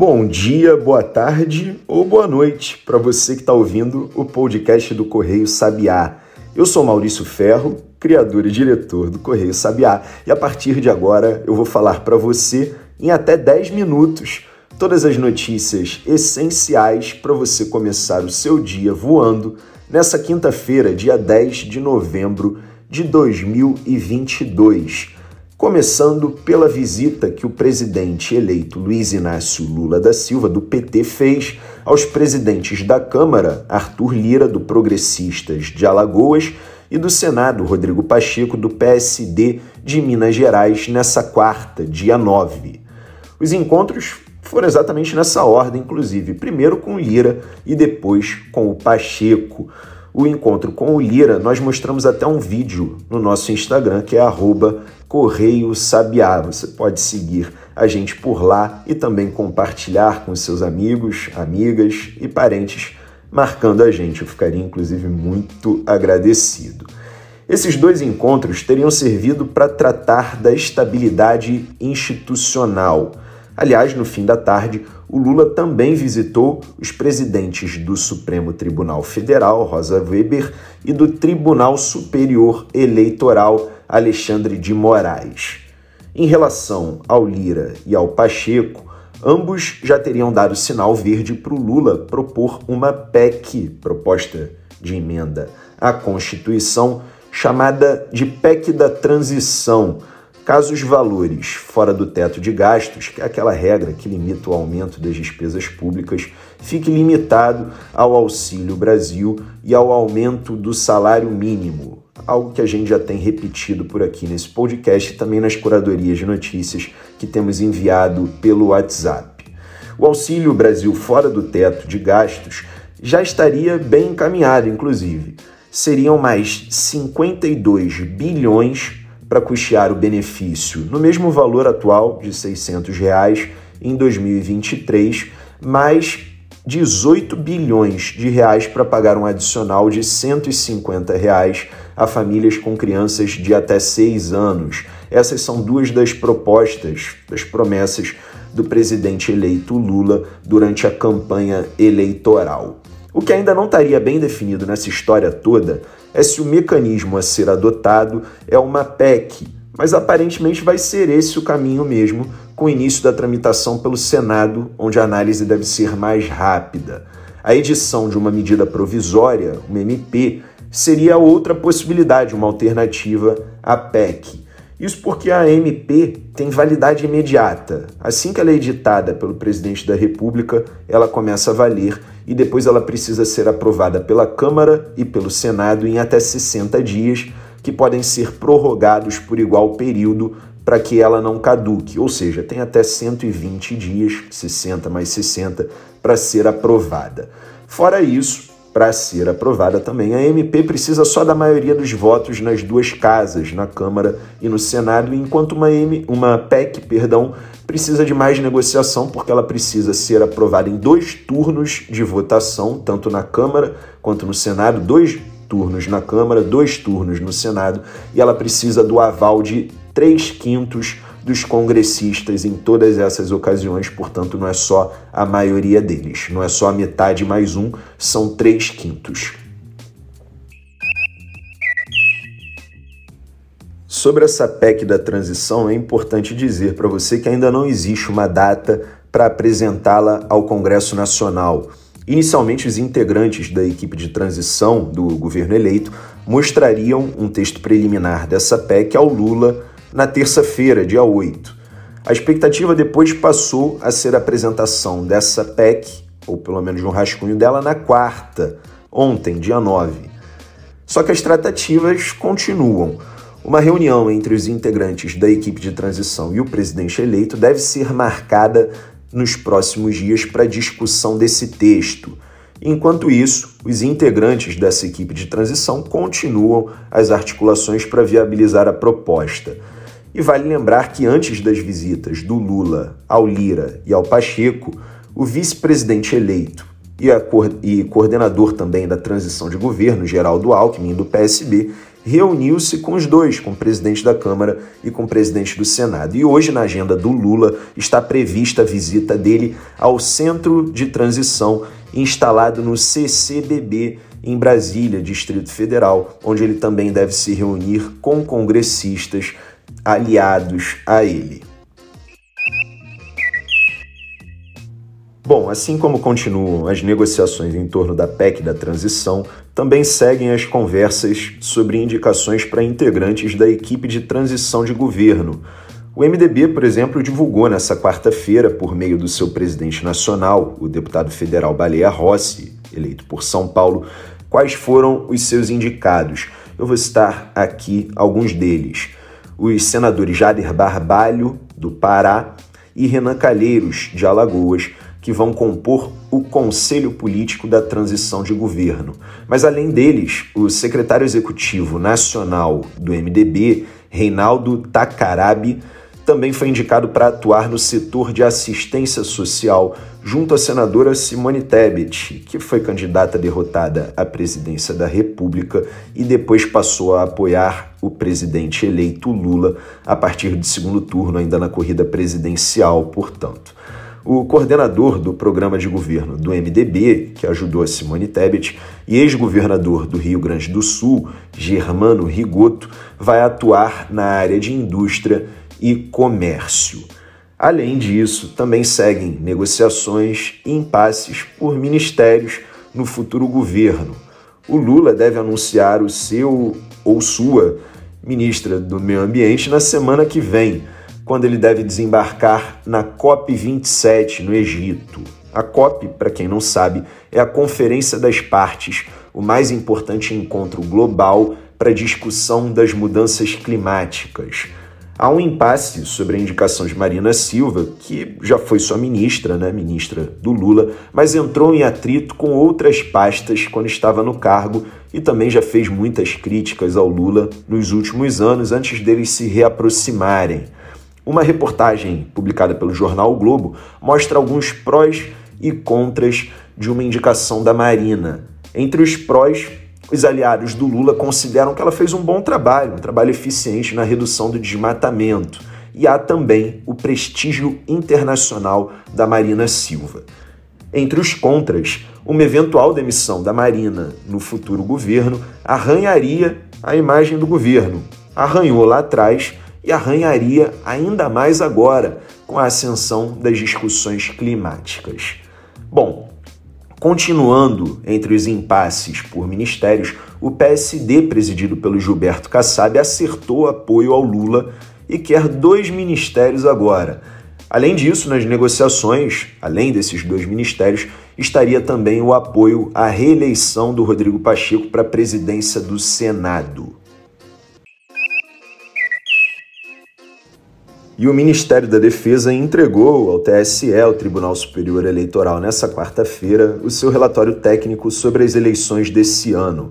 Bom dia, boa tarde ou boa noite para você que está ouvindo o podcast do Correio Sabiá. Eu sou Maurício Ferro, criador e diretor do Correio Sabiá, e a partir de agora eu vou falar para você em até 10 minutos todas as notícias essenciais para você começar o seu dia voando nessa quinta-feira, dia 10 de novembro de 2022. Começando pela visita que o presidente eleito Luiz Inácio Lula da Silva, do PT, fez aos presidentes da Câmara, Arthur Lira, do Progressistas de Alagoas, e do Senado, Rodrigo Pacheco, do PSD de Minas Gerais, nessa quarta, dia 9. Os encontros foram exatamente nessa ordem, inclusive, primeiro com Lira e depois com o Pacheco. O encontro com o Lira, nós mostramos até um vídeo no nosso Instagram, que é Correio Sabiá. Você pode seguir a gente por lá e também compartilhar com seus amigos, amigas e parentes, marcando a gente. Eu ficaria, inclusive, muito agradecido. Esses dois encontros teriam servido para tratar da estabilidade institucional Aliás, no fim da tarde, o Lula também visitou os presidentes do Supremo Tribunal Federal, Rosa Weber, e do Tribunal Superior Eleitoral, Alexandre de Moraes. Em relação ao Lira e ao Pacheco, ambos já teriam dado sinal verde para o Lula propor uma PEC, proposta de emenda à Constituição, chamada de PEC da Transição Caso os valores fora do teto de gastos, que é aquela regra que limita o aumento das despesas públicas, fique limitado ao Auxílio Brasil e ao aumento do salário mínimo, algo que a gente já tem repetido por aqui nesse podcast e também nas curadorias de notícias que temos enviado pelo WhatsApp. O Auxílio Brasil fora do teto de gastos já estaria bem encaminhado, inclusive. Seriam mais 52 bilhões para custear o benefício no mesmo valor atual de 600 reais em 2023, mais 18 bilhões de reais para pagar um adicional de 150 reais a famílias com crianças de até 6 anos. Essas são duas das propostas, das promessas do presidente eleito Lula durante a campanha eleitoral. O que ainda não estaria bem definido nessa história toda é se o mecanismo a ser adotado é uma PEC, mas aparentemente vai ser esse o caminho mesmo, com o início da tramitação pelo Senado, onde a análise deve ser mais rápida. A edição de uma medida provisória, uma MP, seria outra possibilidade, uma alternativa à PEC. Isso porque a MP tem validade imediata. Assim que ela é editada pelo presidente da República, ela começa a valer e depois ela precisa ser aprovada pela Câmara e pelo Senado em até 60 dias, que podem ser prorrogados por igual período para que ela não caduque, ou seja, tem até 120 dias, 60 mais 60, para ser aprovada. Fora isso, para ser aprovada também. A MP precisa só da maioria dos votos nas duas casas, na Câmara e no Senado, enquanto uma, M, uma PEC perdão, precisa de mais negociação, porque ela precisa ser aprovada em dois turnos de votação, tanto na Câmara quanto no Senado, dois turnos na Câmara, dois turnos no Senado, e ela precisa do aval de três quintos dos congressistas em todas essas ocasiões, portanto, não é só a maioria deles, não é só a metade mais um, são três quintos. Sobre essa PEC da transição, é importante dizer para você que ainda não existe uma data para apresentá-la ao Congresso Nacional. Inicialmente, os integrantes da equipe de transição do governo eleito mostrariam um texto preliminar dessa PEC ao Lula na terça-feira, dia 8. A expectativa depois passou a ser a apresentação dessa PEC, ou pelo menos um rascunho dela, na quarta, ontem, dia 9. Só que as tratativas continuam. Uma reunião entre os integrantes da equipe de transição e o presidente eleito deve ser marcada nos próximos dias para discussão desse texto. Enquanto isso, os integrantes dessa equipe de transição continuam as articulações para viabilizar a proposta. E vale lembrar que antes das visitas do Lula ao Lira e ao Pacheco, o vice-presidente eleito e, e, coordenador também da transição de governo, Geraldo Alckmin, do PSB, reuniu-se com os dois, com o presidente da Câmara e com o presidente do Senado. E hoje, na agenda do Lula, está prevista a visita dele ao Centro de Transição instalado no CCBB em Brasília, Distrito Federal, onde ele também deve se reunir com congressistas aliados a ele. Bom, assim como continuam as negociações em torno da PEC da transição, também seguem as conversas sobre indicações para integrantes da equipe de transição de governo. O MDB, por exemplo, divulgou nessa quarta-feira, por meio do seu presidente nacional, o deputado federal Baleia Rossi, eleito por São Paulo, quais foram os seus indicados. Eu vou citar aqui alguns deles. Os senadores Jader Barbalho, do Pará, e Renan Calheiros, de Alagoas, que vão compor o Conselho Político da Transição de Governo. Mas, além deles, o secretário executivo nacional do MDB, Reinaldo Takarabi, também foi indicado para atuar no setor de assistência social, junto à senadora Simone Tebet, que foi candidata derrotada à presidência da República e depois passou a apoiar o presidente eleito Lula a partir de segundo turno, ainda na corrida presidencial, portanto. O coordenador do programa de governo do MDB, que ajudou a Simone Tebet, e ex-governador do Rio Grande do Sul, Germano Rigoto, vai atuar na área de indústria e comércio. Além disso, também seguem negociações e impasses por ministérios no futuro governo. O Lula deve anunciar o seu ou sua ministra do Meio Ambiente na semana que vem quando ele deve desembarcar na COP27 no Egito. A COP, para quem não sabe, é a Conferência das Partes, o mais importante encontro global para discussão das mudanças climáticas. Há um impasse sobre a indicação de Marina Silva, que já foi sua ministra, né, ministra do Lula, mas entrou em atrito com outras pastas quando estava no cargo e também já fez muitas críticas ao Lula nos últimos anos antes deles se reaproximarem. Uma reportagem publicada pelo jornal o Globo mostra alguns prós e contras de uma indicação da Marina. Entre os prós, os aliados do Lula consideram que ela fez um bom trabalho, um trabalho eficiente na redução do desmatamento. E há também o prestígio internacional da Marina Silva. Entre os contras, uma eventual demissão da Marina no futuro governo arranharia a imagem do governo. Arranhou lá atrás e arranharia ainda mais agora com a ascensão das discussões climáticas. Bom, continuando entre os impasses por ministérios, o PSD, presidido pelo Gilberto Kassab, acertou apoio ao Lula e quer dois ministérios agora. Além disso, nas negociações, além desses dois ministérios, estaria também o apoio à reeleição do Rodrigo Pacheco para a presidência do Senado. E o Ministério da Defesa entregou ao TSE, o Tribunal Superior Eleitoral, nessa quarta-feira, o seu relatório técnico sobre as eleições desse ano.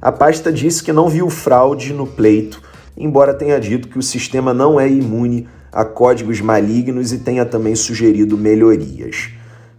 A pasta disse que não viu fraude no pleito, embora tenha dito que o sistema não é imune a códigos malignos e tenha também sugerido melhorias.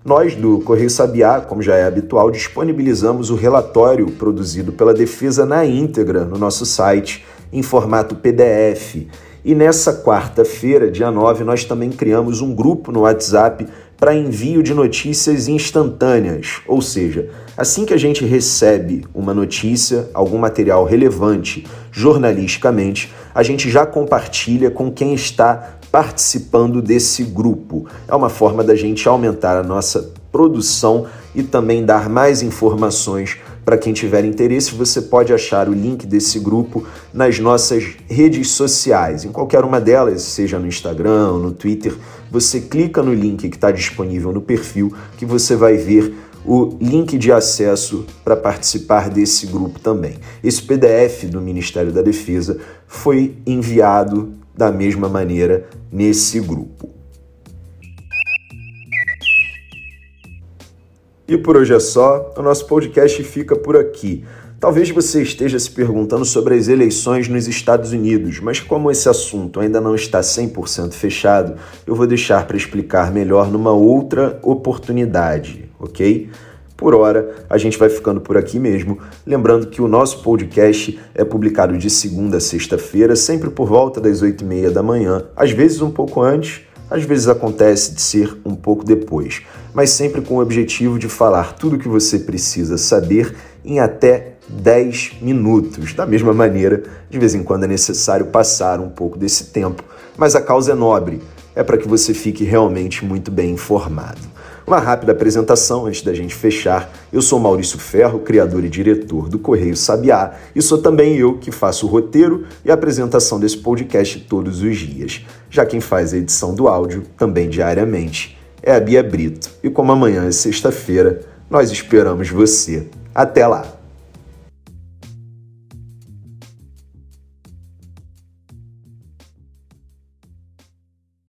Nós, do Correio Sabiá, como já é habitual, disponibilizamos o relatório produzido pela defesa na íntegra no nosso site, em formato PDF e nessa quarta-feira, dia 9, nós também criamos um grupo no WhatsApp para envio de notícias instantâneas, ou seja, assim que a gente recebe uma notícia, algum material relevante jornalisticamente, a gente já compartilha com quem está participando desse grupo. É uma forma da gente aumentar a nossa produção e também dar mais informações para quem tiver interesse, você pode achar o link desse grupo nas nossas redes sociais, em qualquer uma delas, seja no Instagram, no Twitter. Você clica no link que está disponível no perfil, que você vai ver o link de acesso para participar desse grupo também. Esse PDF do Ministério da Defesa foi enviado da mesma maneira nesse grupo. E por hoje é só, o nosso podcast fica por aqui. Talvez você esteja se perguntando sobre as eleições nos Estados Unidos, mas como esse assunto ainda não está 100% fechado, eu vou deixar para explicar melhor numa outra oportunidade, ok? Por hora, a gente vai ficando por aqui mesmo. Lembrando que o nosso podcast é publicado de segunda a sexta-feira, sempre por volta das oito e meia da manhã, às vezes um pouco antes, às vezes acontece de ser um pouco depois, mas sempre com o objetivo de falar tudo o que você precisa saber em até 10 minutos. Da mesma maneira, de vez em quando é necessário passar um pouco desse tempo, mas a causa é nobre, é para que você fique realmente muito bem informado. Uma rápida apresentação antes da gente fechar. Eu sou Maurício Ferro, criador e diretor do Correio Sabiá, e sou também eu que faço o roteiro e a apresentação desse podcast todos os dias. Já quem faz a edição do áudio, também diariamente, é a Bia Brito. E como amanhã é sexta-feira, nós esperamos você. Até lá!